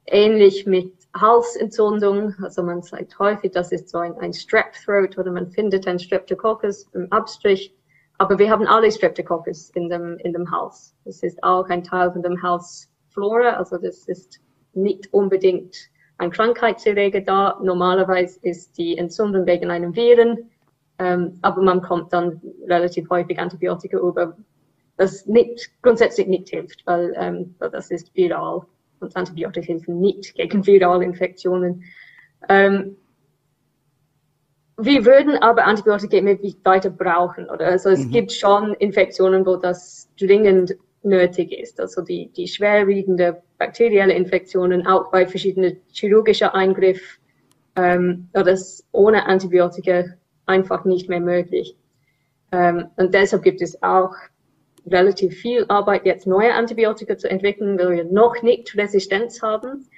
ähnlich mit Halsentzündung, also man sagt häufig, das ist so ein, ein Strep Throat oder man findet ein Streptococcus im Abstrich, aber wir haben alle Streptococcus in dem, in dem Hals. Das ist auch ein Teil von dem Halsflora, also das ist nicht unbedingt ein Krankheitserreger da. Normalerweise ist die Entzündung wegen einem Viren, ähm, aber man kommt dann relativ häufig Antibiotika über, das nicht, grundsätzlich nicht hilft, weil, ähm, das ist viral und Antibiotika helfen nicht gegen virale Infektionen. Ähm, wir würden aber Antibiotika immer weiter brauchen, oder? Also es mhm. gibt schon Infektionen, wo das dringend nötig ist. Also die, die schwerwiegende bakterielle Infektionen, auch bei verschiedenen chirurgischen Eingriffen, ähm, oder das ohne Antibiotika einfach nicht mehr möglich. Ähm, und deshalb gibt es auch relativ viel Arbeit, jetzt neue Antibiotika zu entwickeln, weil wir noch nicht Resistenz haben.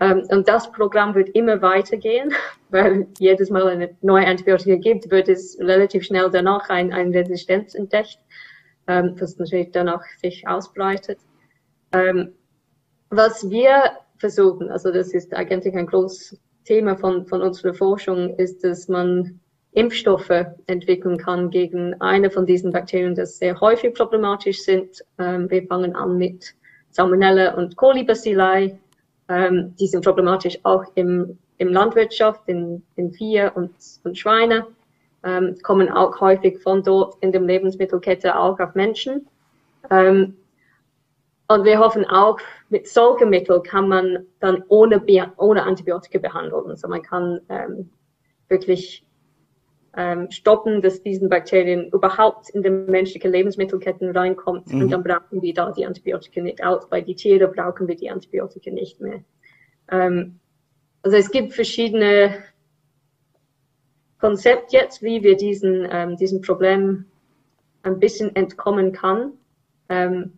Ähm, und das Programm wird immer weitergehen, weil jedes Mal eine neue Antibiotika gibt, wird es relativ schnell danach ein, eine Resistenz entdeckt, ähm, das natürlich danach sich ausbreitet. Ähm, was wir versuchen, also das ist eigentlich ein großes Thema von, von unserer Forschung, ist, dass man Impfstoffe entwickeln kann gegen eine von diesen Bakterien, die sehr häufig problematisch sind. Ähm, wir fangen an mit Salmonella und Colibacilli. Ähm, die sind problematisch auch im, im Landwirtschaft, in, in Vieh und, und Schweine, ähm, kommen auch häufig von dort in der Lebensmittelkette auch auf Menschen. Ähm, und wir hoffen auch, mit solchen Mitteln kann man dann ohne, ohne Antibiotika behandeln. Also man kann ähm, wirklich ähm, stoppen, dass diesen Bakterien überhaupt in die menschliche Lebensmittelketten reinkommt. Mhm. Und dann brauchen wir da die Antibiotika nicht aus. Bei den Tieren brauchen wir die Antibiotika nicht mehr. Ähm, also es gibt verschiedene Konzepte jetzt, wie wir diesen, ähm, diesem Problem ein bisschen entkommen kann. Ähm,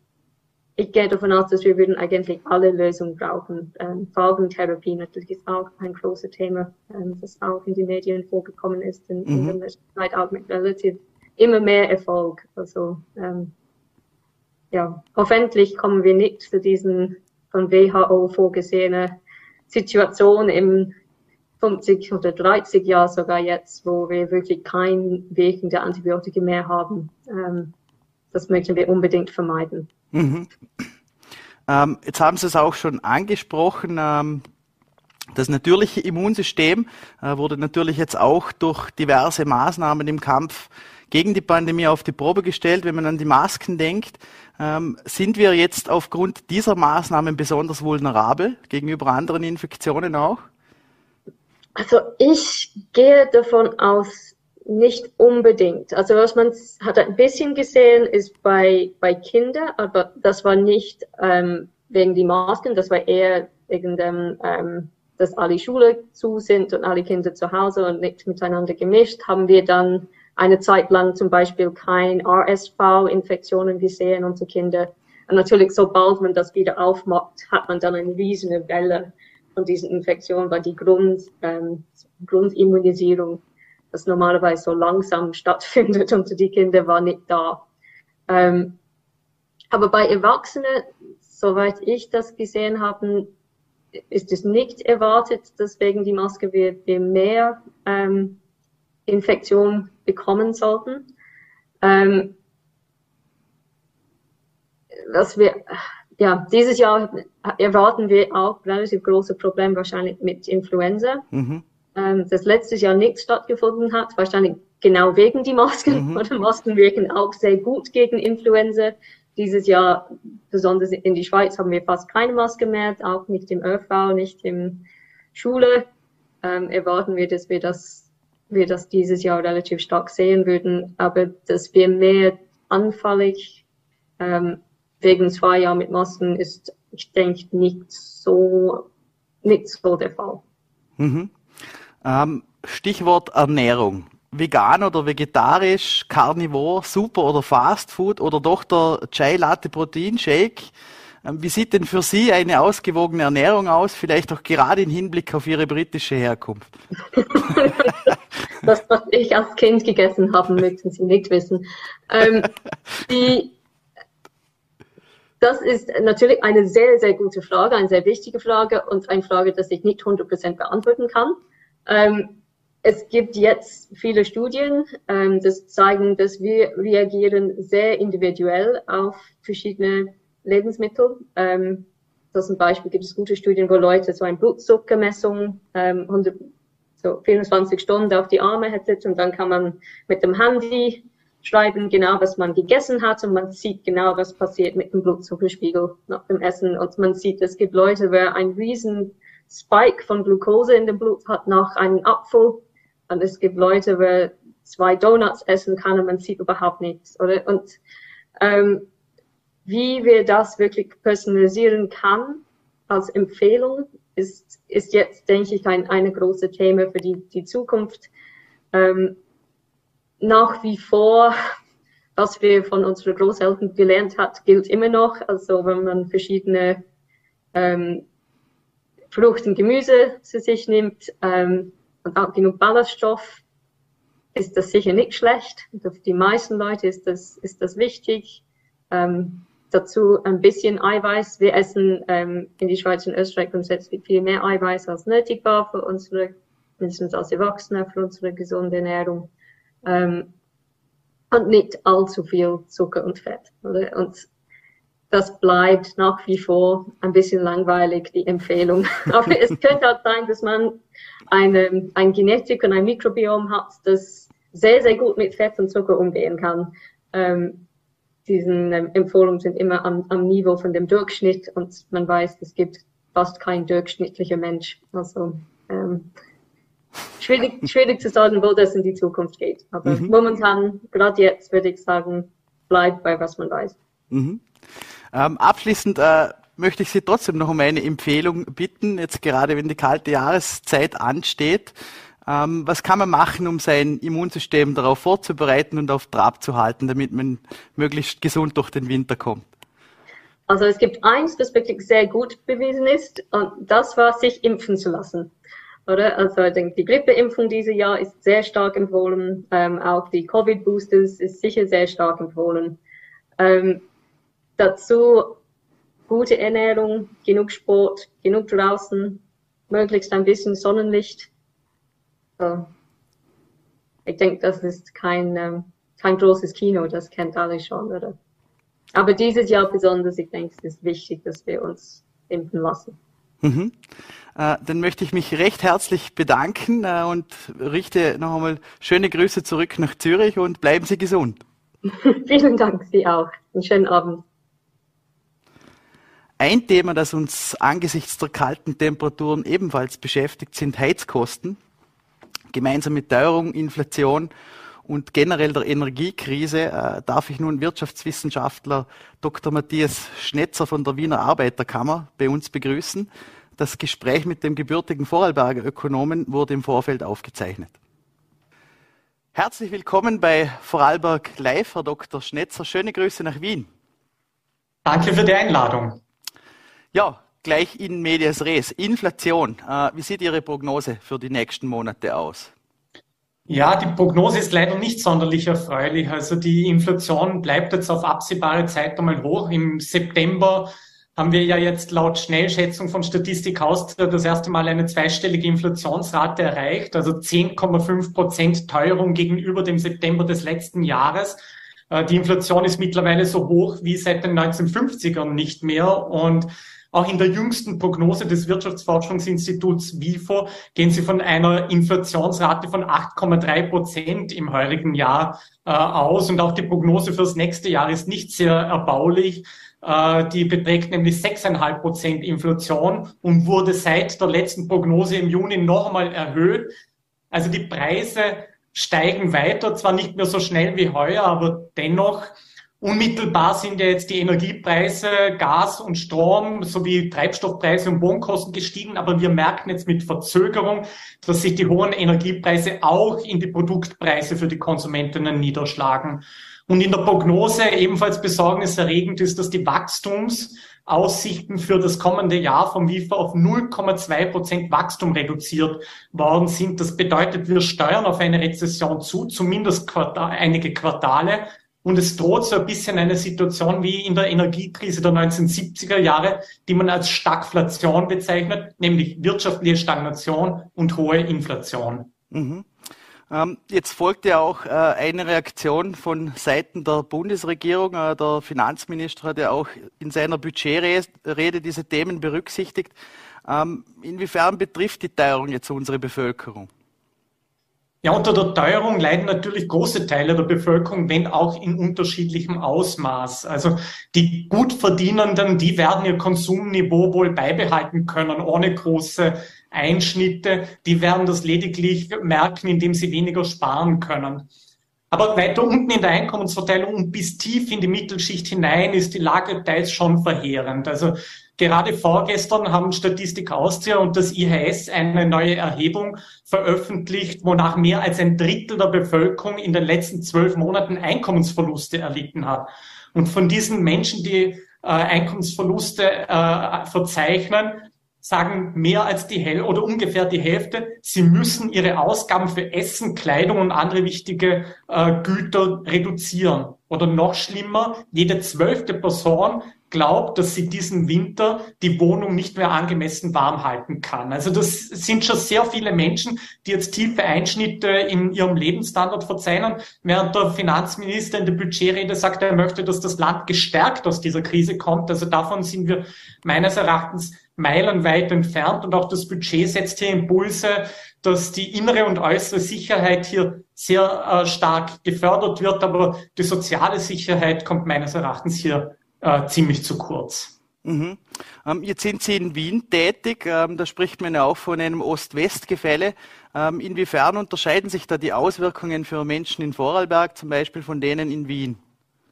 ich gehe davon aus, dass wir würden eigentlich alle Lösungen brauchen. Ähm, Phaagentherapie natürlich ist auch ein großes Thema, ähm, das auch in den Medien vorgekommen ist in, mhm. in der Zeit auch mit relativ immer mehr Erfolg. Also ähm, ja, hoffentlich kommen wir nicht zu diesen von WHO vorgesehenen Situation im 50 oder 30 Jahr sogar jetzt, wo wir wirklich kein Weg der Antibiotika mehr haben. Ähm, das möchten wir unbedingt vermeiden. Mhm. Ähm, jetzt haben Sie es auch schon angesprochen. Ähm, das natürliche Immunsystem äh, wurde natürlich jetzt auch durch diverse Maßnahmen im Kampf gegen die Pandemie auf die Probe gestellt. Wenn man an die Masken denkt, ähm, sind wir jetzt aufgrund dieser Maßnahmen besonders vulnerabel gegenüber anderen Infektionen auch? Also ich gehe davon aus, nicht unbedingt. Also was man hat ein bisschen gesehen ist bei, bei Kindern, aber das war nicht ähm, wegen die Masken, das war eher wegen dem, ähm, dass alle Schule zu sind und alle Kinder zu Hause und nicht miteinander gemischt, haben wir dann eine Zeit lang zum Beispiel kein RSV-Infektionen gesehen unter Kinder. Und natürlich, sobald man das wieder aufmacht, hat man dann eine riesige Welle von diesen Infektionen, weil die Grund, ähm, Grundimmunisierung das normalerweise so langsam stattfindet und die Kinder waren nicht da. Ähm, aber bei Erwachsenen soweit ich das gesehen habe, ist es nicht erwartet, dass wegen die Maske wir, mehr ähm, Infektion bekommen sollten. Ähm, was wir, ja, dieses Jahr erwarten wir auch relativ große Probleme wahrscheinlich mit Influenza. Mhm. Ähm, das letztes Jahr nicht stattgefunden hat, wahrscheinlich genau wegen die Masken. Mhm. Oder Masken wirken auch sehr gut gegen Influenza. Dieses Jahr, besonders in die Schweiz, haben wir fast keine Maske mehr, auch nicht im ÖV, nicht in Schule. Ähm, erwarten wir, dass wir das, wir das dieses Jahr relativ stark sehen würden, aber dass wir mehr anfällig ähm, wegen zwei Jahren mit Masken ist, ich denke, nicht so, nicht so der Fall. Mhm. Ähm, Stichwort Ernährung. Vegan oder vegetarisch, Carnivore, Super oder Fast Food oder doch der Chai Latte Protein Shake. Ähm, wie sieht denn für Sie eine ausgewogene Ernährung aus? Vielleicht auch gerade im Hinblick auf Ihre britische Herkunft. das, was ich als Kind gegessen habe, möchten Sie nicht wissen. Ähm, die, das ist natürlich eine sehr, sehr gute Frage, eine sehr wichtige Frage und eine Frage, die ich nicht 100% beantworten kann. Ähm, es gibt jetzt viele Studien, ähm, das zeigen, dass wir reagieren sehr individuell auf verschiedene Lebensmittel. Ähm, das zum Beispiel gibt es gute Studien, wo Leute so eine Blutzuckermessung ähm, 100, so 24 Stunden auf die Arme hätten und dann kann man mit dem Handy schreiben genau, was man gegessen hat und man sieht genau, was passiert mit dem Blutzuckerspiegel nach dem Essen und man sieht, es gibt Leute, wer ein riesen Spike von Glucose in dem Blut hat nach einem Apfel und es gibt Leute, wer zwei Donuts essen kann und man sieht überhaupt nichts, oder? Und ähm, wie wir das wirklich personalisieren kann als Empfehlung ist, ist jetzt, denke ich, ein eine große Thema für die, die Zukunft. Ähm, nach wie vor, was wir von unseren Großeltern gelernt hat, gilt immer noch. Also wenn man verschiedene ähm, Frucht und Gemüse zu sich nimmt ähm, und auch genug Ballaststoff, ist das sicher nicht schlecht. Für die meisten Leute ist das, ist das wichtig. Ähm, dazu ein bisschen Eiweiß. Wir essen ähm, in die Schweiz und Österreich grundsätzlich viel mehr Eiweiß als nötig war für unsere, mindestens als Erwachsene, für unsere gesunde Ernährung ähm, und nicht allzu viel Zucker und Fett. Oder? Und das bleibt nach wie vor ein bisschen langweilig, die Empfehlung. Aber es könnte auch sein, dass man eine, ein Genetik und ein Mikrobiom hat, das sehr, sehr gut mit Fett und Zucker umgehen kann. Ähm, diesen ähm, Empfehlungen sind immer am, am Niveau von dem Durchschnitt und man weiß, es gibt fast kein durchschnittlicher Mensch. Also ähm, schwierig, schwierig zu sagen, wo das in die Zukunft geht. Aber mhm. momentan, gerade jetzt, würde ich sagen, bleibt bei was man weiß. Mhm. Ähm, abschließend äh, möchte ich Sie trotzdem noch um eine Empfehlung bitten, jetzt gerade wenn die kalte Jahreszeit ansteht. Ähm, was kann man machen, um sein Immunsystem darauf vorzubereiten und auf Trab zu halten, damit man möglichst gesund durch den Winter kommt? Also es gibt eins, das wirklich sehr gut bewiesen ist, und das war, sich impfen zu lassen oder? Also ich denke, die Grippeimpfung dieses Jahr ist sehr stark empfohlen, ähm, auch die Covid-Boosters ist sicher sehr stark empfohlen. Ähm, dazu gute Ernährung, genug Sport, genug draußen, möglichst ein bisschen Sonnenlicht. So. Ich denke, das ist kein, ähm, kein großes Kino, das kennt alle schon, oder? Aber dieses Jahr besonders, ich denke, es ist wichtig, dass wir uns impfen lassen. Mhm. Äh, dann möchte ich mich recht herzlich bedanken äh, und richte noch einmal schöne Grüße zurück nach Zürich und bleiben Sie gesund. Vielen Dank, Sie auch. Einen schönen Abend. Ein Thema, das uns angesichts der kalten Temperaturen ebenfalls beschäftigt, sind Heizkosten. Gemeinsam mit Teuerung, Inflation und generell der Energiekrise äh, darf ich nun Wirtschaftswissenschaftler Dr. Matthias Schnetzer von der Wiener Arbeiterkammer bei uns begrüßen. Das Gespräch mit dem gebürtigen Vorarlberger Ökonomen wurde im Vorfeld aufgezeichnet. Herzlich willkommen bei Vorarlberg Live, Herr Dr. Schnetzer. Schöne Grüße nach Wien. Danke für die Einladung. Ja, gleich in medias res. Inflation. Äh, wie sieht Ihre Prognose für die nächsten Monate aus? Ja, die Prognose ist leider nicht sonderlich erfreulich. Also die Inflation bleibt jetzt auf absehbare Zeit einmal hoch. Im September haben wir ja jetzt laut Schnellschätzung von Statistik Austria das erste Mal eine zweistellige Inflationsrate erreicht, also 10,5 Prozent Teuerung gegenüber dem September des letzten Jahres. Äh, die Inflation ist mittlerweile so hoch wie seit den 1950ern nicht mehr und auch in der jüngsten Prognose des Wirtschaftsforschungsinstituts WIFO gehen sie von einer Inflationsrate von 8,3 Prozent im heurigen Jahr äh, aus. Und auch die Prognose fürs nächste Jahr ist nicht sehr erbaulich. Äh, die beträgt nämlich 6,5 Prozent Inflation und wurde seit der letzten Prognose im Juni noch einmal erhöht. Also die Preise steigen weiter, zwar nicht mehr so schnell wie heuer, aber dennoch Unmittelbar sind ja jetzt die Energiepreise, Gas und Strom sowie Treibstoffpreise und Wohnkosten gestiegen, aber wir merken jetzt mit Verzögerung, dass sich die hohen Energiepreise auch in die Produktpreise für die Konsumentinnen niederschlagen. Und in der Prognose ebenfalls besorgniserregend ist, dass die Wachstumsaussichten für das kommende Jahr vom WIFA auf 0,2 Prozent Wachstum reduziert worden sind. Das bedeutet, wir steuern auf eine Rezession zu, zumindest Quartal, einige Quartale. Und es droht so ein bisschen eine Situation wie in der Energiekrise der 1970er Jahre, die man als Stagflation bezeichnet, nämlich wirtschaftliche Stagnation und hohe Inflation. Mhm. Ähm, jetzt folgt ja auch äh, eine Reaktion von Seiten der Bundesregierung. Äh, der Finanzminister hat ja auch in seiner Budgetrede diese Themen berücksichtigt. Ähm, inwiefern betrifft die Teuerung jetzt unsere Bevölkerung? Ja, unter der Teuerung leiden natürlich große Teile der Bevölkerung, wenn auch in unterschiedlichem Ausmaß. Also die Gutverdienenden, die werden ihr Konsumniveau wohl beibehalten können, ohne große Einschnitte. Die werden das lediglich merken, indem sie weniger sparen können. Aber weiter unten in der Einkommensverteilung und bis tief in die Mittelschicht hinein ist die Lage teils schon verheerend. Also Gerade vorgestern haben Statistik Austria und das IHS eine neue Erhebung veröffentlicht, wonach mehr als ein Drittel der Bevölkerung in den letzten zwölf Monaten Einkommensverluste erlitten hat. Und von diesen Menschen, die äh, Einkommensverluste äh, verzeichnen, sagen mehr als die Hälfte oder ungefähr die Hälfte, sie müssen ihre Ausgaben für Essen, Kleidung und andere wichtige äh, Güter reduzieren. Oder noch schlimmer, jede zwölfte Person glaubt, dass sie diesen Winter die Wohnung nicht mehr angemessen warm halten kann. Also das sind schon sehr viele Menschen, die jetzt tiefe Einschnitte in ihrem Lebensstandard verzeichnen, während der Finanzminister in der Budgetrede sagt, er möchte, dass das Land gestärkt aus dieser Krise kommt. Also davon sind wir meines Erachtens meilenweit entfernt und auch das Budget setzt hier Impulse, dass die innere und äußere Sicherheit hier sehr äh, stark gefördert wird, aber die soziale Sicherheit kommt meines Erachtens hier äh, ziemlich zu kurz. Mhm. Ähm, jetzt sind Sie in Wien tätig, ähm, da spricht man ja auch von einem Ost-West-Gefälle. Ähm, inwiefern unterscheiden sich da die Auswirkungen für Menschen in Vorarlberg zum Beispiel von denen in Wien?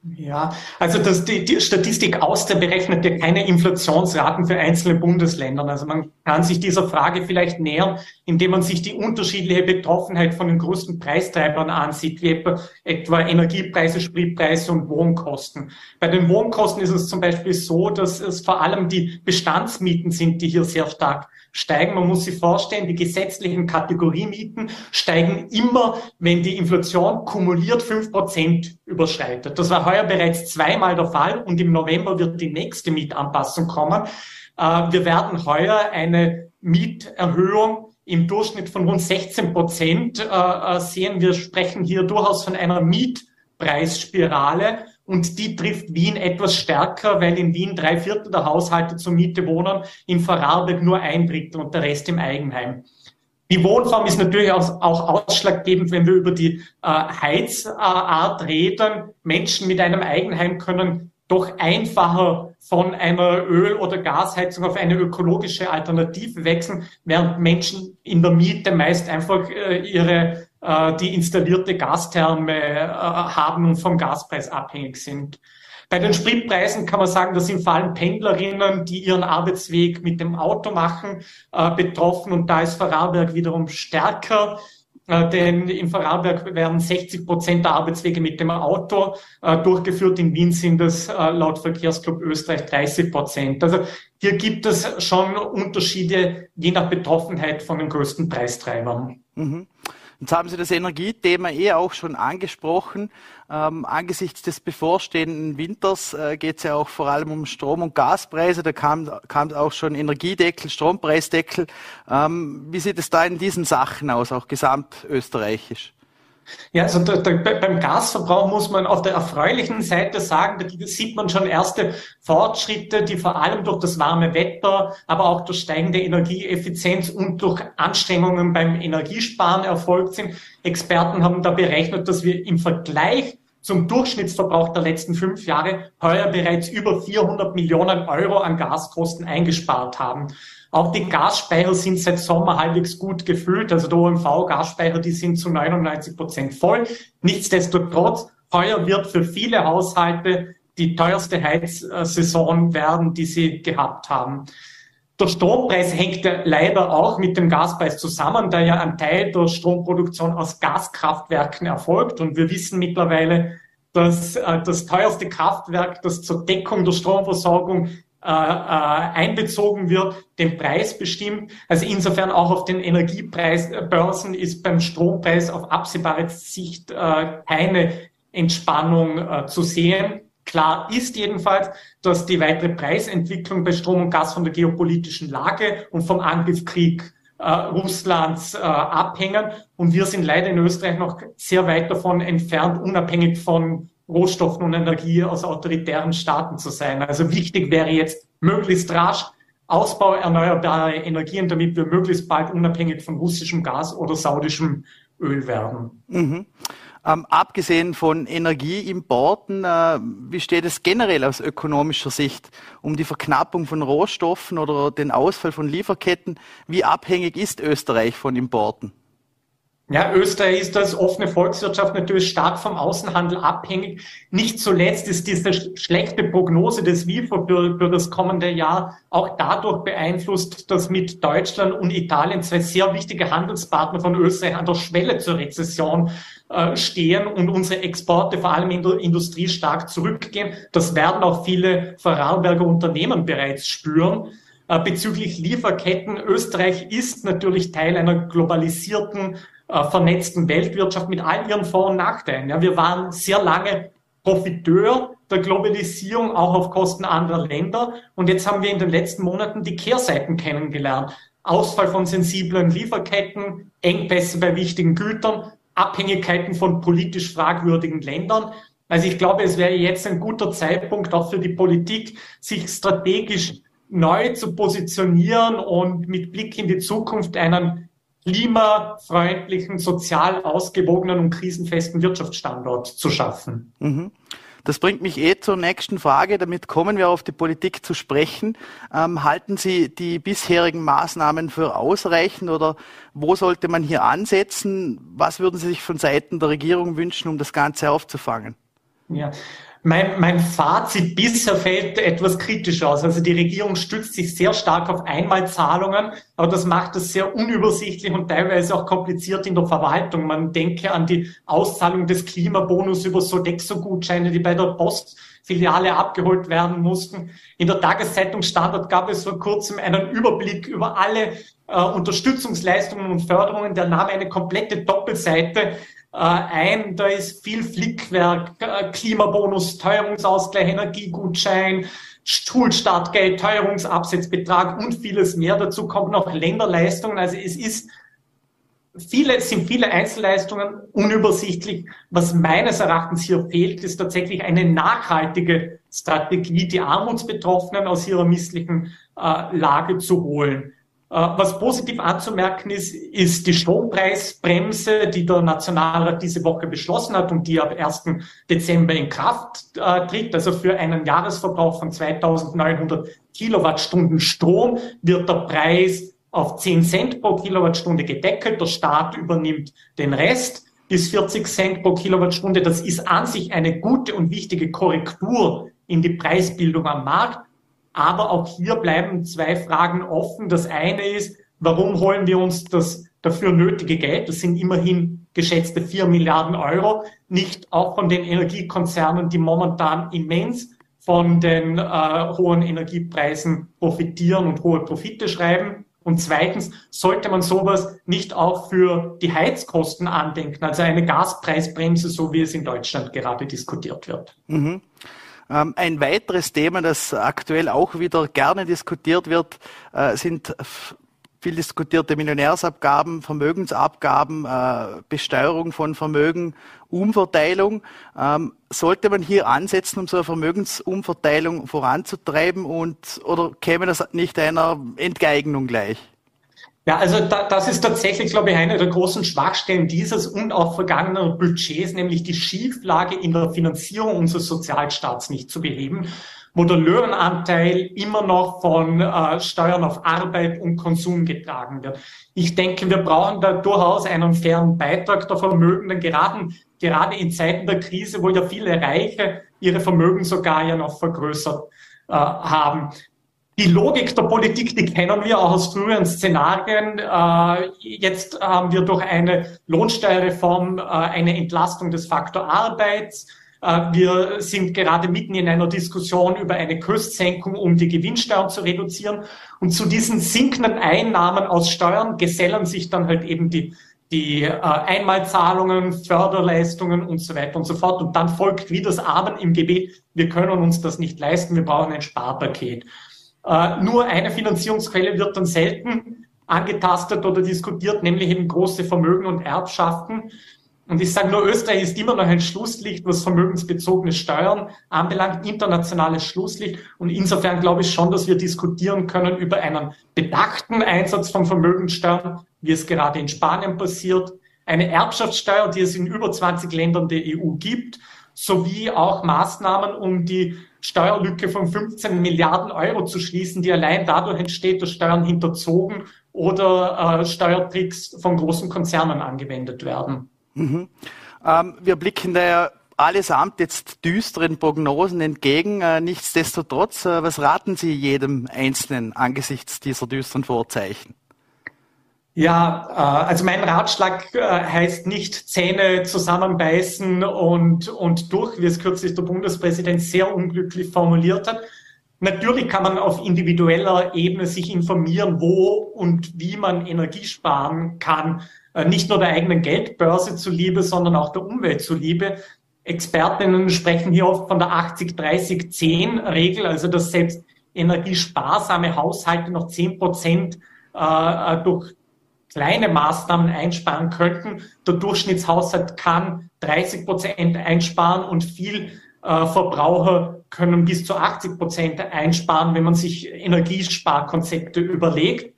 Ja, also das, die, die Statistik aus der berechnet ja keine Inflationsraten für einzelne Bundesländer. Also man kann sich dieser Frage vielleicht nähern, indem man sich die unterschiedliche Betroffenheit von den größten Preistreibern ansieht, wie etwa, etwa Energiepreise, Spritpreise und Wohnkosten. Bei den Wohnkosten ist es zum Beispiel so, dass es vor allem die Bestandsmieten sind, die hier sehr stark steigen. Man muss sich vorstellen, die gesetzlichen Kategoriemieten steigen immer, wenn die Inflation kumuliert fünf Prozent überschreitet. Das war heuer bereits zweimal der Fall und im November wird die nächste Mietanpassung kommen. Äh, wir werden heuer eine Mieterhöhung im Durchschnitt von rund 16 Prozent äh, äh, sehen. Wir sprechen hier durchaus von einer Mietpreisspirale und die trifft Wien etwas stärker, weil in Wien drei Viertel der Haushalte zur Miete wohnen, in Vorarlberg nur ein Drittel und der Rest im Eigenheim. Die Wohnform ist natürlich auch, ausschlaggebend, wenn wir über die äh, Heizart reden. Menschen mit einem Eigenheim können doch einfacher von einer Öl- oder Gasheizung auf eine ökologische Alternative wechseln, während Menschen in der Miete meist einfach äh, ihre äh, die installierte Gastherme äh, haben und vom Gaspreis abhängig sind. Bei den Spritpreisen kann man sagen, da sind vor allem Pendlerinnen, die ihren Arbeitsweg mit dem Auto machen, äh, betroffen und da ist Vorarlberg wiederum stärker. Äh, denn in Vorarlberg werden 60 Prozent der Arbeitswege mit dem Auto äh, durchgeführt. In Wien sind es äh, laut Verkehrsclub Österreich 30 Prozent. Also hier gibt es schon Unterschiede je nach Betroffenheit von den größten Preistreibern. Mhm. Jetzt haben Sie das Energiethema eh auch schon angesprochen. Ähm, angesichts des bevorstehenden Winters äh, geht es ja auch vor allem um Strom- und Gaspreise. Da kam, kam auch schon Energiedeckel, Strompreisdeckel. Ähm, wie sieht es da in diesen Sachen aus, auch gesamtösterreichisch? Ja, also da, da, beim Gasverbrauch muss man auf der erfreulichen Seite sagen, da sieht man schon erste Fortschritte, die vor allem durch das warme Wetter, aber auch durch steigende Energieeffizienz und durch Anstrengungen beim Energiesparen erfolgt sind. Experten haben da berechnet, dass wir im Vergleich zum Durchschnittsverbrauch der letzten fünf Jahre heuer bereits über 400 Millionen Euro an Gaskosten eingespart haben. Auch die Gasspeicher sind seit Sommer halbwegs gut gefüllt. Also der OMV-Gasspeicher, die sind zu 99 Prozent voll. Nichtsdestotrotz, heuer wird für viele Haushalte die teuerste Heizsaison werden, die sie gehabt haben. Der Strompreis hängt ja leider auch mit dem Gaspreis zusammen, da ja ein Teil der Stromproduktion aus Gaskraftwerken erfolgt. Und wir wissen mittlerweile, dass äh, das teuerste Kraftwerk, das zur Deckung der Stromversorgung äh, äh, einbezogen wird, den Preis bestimmt. Also insofern auch auf den Energiepreisbörsen ist beim Strompreis auf absehbare Sicht äh, keine Entspannung äh, zu sehen. Klar ist jedenfalls, dass die weitere Preisentwicklung bei Strom und Gas von der geopolitischen Lage und vom Angriffskrieg äh, Russlands äh, abhängen. Und wir sind leider in Österreich noch sehr weit davon entfernt, unabhängig von Rohstoffen und Energie aus autoritären Staaten zu sein. Also wichtig wäre jetzt möglichst rasch Ausbau erneuerbarer Energien, damit wir möglichst bald unabhängig von russischem Gas oder saudischem Öl werden. Mhm. Ähm, abgesehen von Energieimporten, äh, wie steht es generell aus ökonomischer Sicht um die Verknappung von Rohstoffen oder den Ausfall von Lieferketten? Wie abhängig ist Österreich von Importen? Ja, Österreich ist als offene Volkswirtschaft natürlich stark vom Außenhandel abhängig. Nicht zuletzt ist diese schlechte Prognose des WIFO für, für das kommende Jahr auch dadurch beeinflusst, dass mit Deutschland und Italien zwei sehr wichtige Handelspartner von Österreich an der Schwelle zur Rezession äh, stehen und unsere Exporte vor allem in der Industrie stark zurückgehen. Das werden auch viele Vorarlberger Unternehmen bereits spüren. Äh, bezüglich Lieferketten, Österreich ist natürlich Teil einer globalisierten äh, vernetzten Weltwirtschaft mit all ihren Vor- und Nachteilen. Ja, wir waren sehr lange Profiteur der Globalisierung auch auf Kosten anderer Länder. Und jetzt haben wir in den letzten Monaten die Kehrseiten kennengelernt. Ausfall von sensiblen Lieferketten, Engpässe bei wichtigen Gütern, Abhängigkeiten von politisch fragwürdigen Ländern. Also ich glaube, es wäre jetzt ein guter Zeitpunkt auch für die Politik, sich strategisch neu zu positionieren und mit Blick in die Zukunft einen klimafreundlichen, sozial ausgewogenen und krisenfesten Wirtschaftsstandort zu schaffen. Mhm. Das bringt mich eh zur nächsten Frage. Damit kommen wir auf die Politik zu sprechen. Ähm, halten Sie die bisherigen Maßnahmen für ausreichend oder wo sollte man hier ansetzen? Was würden Sie sich von Seiten der Regierung wünschen, um das Ganze aufzufangen? Ja, mein, mein Fazit bisher fällt etwas kritisch aus. Also die Regierung stützt sich sehr stark auf Einmalzahlungen, aber das macht es sehr unübersichtlich und teilweise auch kompliziert in der Verwaltung. Man denke an die Auszahlung des Klimabonus über Sodexo-Gutscheine, die bei der Postfiliale abgeholt werden mussten. In der Tageszeitung Standard gab es vor kurzem einen Überblick über alle äh, Unterstützungsleistungen und Förderungen. Der nahm eine komplette Doppelseite ein. Da ist viel Flickwerk, äh, Klimabonus, Teuerungsausgleich, Energiegutschein, Schulstartgeld, Teuerungsabsetzbetrag und vieles mehr. Dazu kommen noch Länderleistungen. Also es ist viele, sind viele Einzelleistungen unübersichtlich. Was meines Erachtens hier fehlt, ist tatsächlich eine nachhaltige Strategie, die Armutsbetroffenen aus ihrer misslichen äh, Lage zu holen. Äh, was positiv anzumerken ist, ist die Strompreisbremse, die der Nationalrat diese Woche beschlossen hat und die ab 1. Dezember in Kraft äh, tritt. Also für einen Jahresverbrauch von 2900 Kilowattstunden Strom wird der Preis auf 10 Cent pro Kilowattstunde gedeckelt. Der Staat übernimmt den Rest bis 40 Cent pro Kilowattstunde. Das ist an sich eine gute und wichtige Korrektur in die Preisbildung am Markt. Aber auch hier bleiben zwei Fragen offen. Das eine ist, warum holen wir uns das dafür nötige Geld, das sind immerhin geschätzte vier Milliarden Euro, nicht auch von den Energiekonzernen, die momentan immens von den äh, hohen Energiepreisen profitieren und hohe Profite schreiben. Und zweitens sollte man sowas nicht auch für die Heizkosten andenken, also eine Gaspreisbremse, so wie es in Deutschland gerade diskutiert wird. Mhm. Ähm, ein weiteres Thema, das aktuell auch wieder gerne diskutiert wird, äh, sind viel diskutierte Millionärsabgaben, Vermögensabgaben, äh, Besteuerung von Vermögen, Umverteilung. Ähm, sollte man hier ansetzen, um so eine Vermögensumverteilung voranzutreiben und oder käme das nicht einer Entgeignung gleich? Ja, also da, das ist tatsächlich, glaube ich, eine der großen Schwachstellen dieses und auch vergangener Budgets, nämlich die Schieflage in der Finanzierung unseres Sozialstaats nicht zu beheben wo der Löwenanteil immer noch von äh, Steuern auf Arbeit und Konsum getragen wird. Ich denke, wir brauchen da durchaus einen fairen Beitrag der Vermögenden, gerade, gerade in Zeiten der Krise, wo ja viele Reiche ihre Vermögen sogar ja noch vergrößert äh, haben. Die Logik der Politik, die kennen wir auch aus früheren Szenarien. Äh, jetzt haben wir durch eine Lohnsteuerreform äh, eine Entlastung des Faktor Arbeits. Äh, wir sind gerade mitten in einer Diskussion über eine Kurssenkung, um die Gewinnsteuern zu reduzieren. Und zu diesen sinkenden Einnahmen aus Steuern gesellen sich dann halt eben die, die Einmalzahlungen, Förderleistungen und so weiter und so fort. Und dann folgt wie das Amen im Gebet, wir können uns das nicht leisten, wir brauchen ein Sparpaket. Äh, nur eine Finanzierungsquelle wird dann selten angetastet oder diskutiert, nämlich eben große Vermögen und Erbschaften. Und ich sage nur, Österreich ist immer noch ein Schlusslicht, was vermögensbezogene Steuern anbelangt, internationales Schlusslicht. Und insofern glaube ich schon, dass wir diskutieren können über einen bedachten Einsatz von Vermögenssteuern, wie es gerade in Spanien passiert, eine Erbschaftssteuer, die es in über 20 Ländern der EU gibt, sowie auch Maßnahmen, um die Steuerlücke von 15 Milliarden Euro zu schließen, die allein dadurch entsteht, dass Steuern hinterzogen oder äh, Steuertricks von großen Konzernen angewendet werden. Mhm. Ähm, wir blicken daher allesamt jetzt düsteren Prognosen entgegen. Äh, nichtsdestotrotz, äh, was raten Sie jedem Einzelnen angesichts dieser düsteren Vorzeichen? Ja, äh, also mein Ratschlag äh, heißt nicht Zähne zusammenbeißen und, und durch, wie es kürzlich der Bundespräsident sehr unglücklich formuliert hat. Natürlich kann man auf individueller Ebene sich informieren, wo und wie man Energie sparen kann. Äh, nicht nur der eigenen Geldbörse zuliebe, sondern auch der Umwelt zuliebe. Expertinnen sprechen hier oft von der 80-30-10-Regel, also dass selbst energiesparsame Haushalte noch 10 Prozent durch kleine Maßnahmen einsparen könnten. Der Durchschnittshaushalt kann 30 Prozent einsparen und viel äh, Verbraucher können bis zu 80 Prozent einsparen, wenn man sich Energiesparkonzepte überlegt.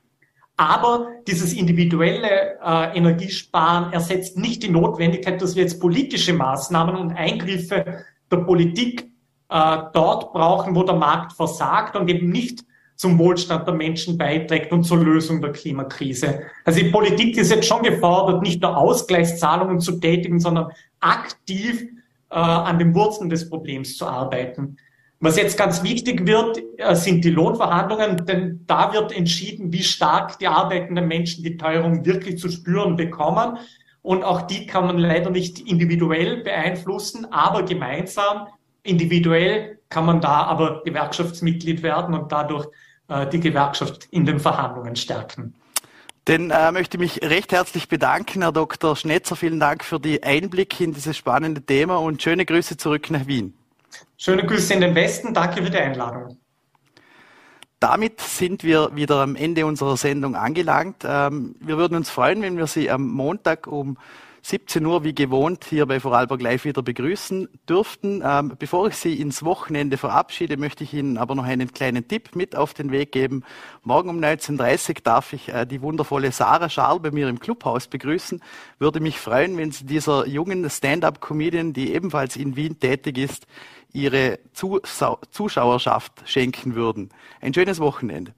Aber dieses individuelle äh, Energiesparen ersetzt nicht die Notwendigkeit, dass wir jetzt politische Maßnahmen und Eingriffe der Politik äh, dort brauchen, wo der Markt versagt und eben nicht zum Wohlstand der Menschen beiträgt und zur Lösung der Klimakrise. Also die Politik ist jetzt schon gefordert, nicht nur Ausgleichszahlungen zu tätigen, sondern aktiv äh, an den Wurzeln des Problems zu arbeiten. Was jetzt ganz wichtig wird, äh, sind die Lohnverhandlungen, denn da wird entschieden, wie stark die arbeitenden Menschen die Teuerung wirklich zu spüren bekommen. Und auch die kann man leider nicht individuell beeinflussen, aber gemeinsam, individuell kann man da aber Gewerkschaftsmitglied werden und dadurch die Gewerkschaft in den Verhandlungen stärken. Dann äh, möchte ich mich recht herzlich bedanken, Herr Dr. Schnetzer. Vielen Dank für die Einblicke in dieses spannende Thema und schöne Grüße zurück nach Wien. Schöne Grüße in den Westen. Danke für die Einladung. Damit sind wir wieder am Ende unserer Sendung angelangt. Ähm, wir würden uns freuen, wenn wir Sie am Montag um 17 Uhr wie gewohnt hier bei Vorarlberg Live wieder begrüßen dürften. Ähm, bevor ich Sie ins Wochenende verabschiede, möchte ich Ihnen aber noch einen kleinen Tipp mit auf den Weg geben. Morgen um 19.30 Uhr darf ich äh, die wundervolle Sarah Scharl bei mir im Clubhaus begrüßen. Würde mich freuen, wenn Sie dieser jungen Stand-up-Comedian, die ebenfalls in Wien tätig ist, Ihre Zuschauerschaft schenken würden. Ein schönes Wochenende.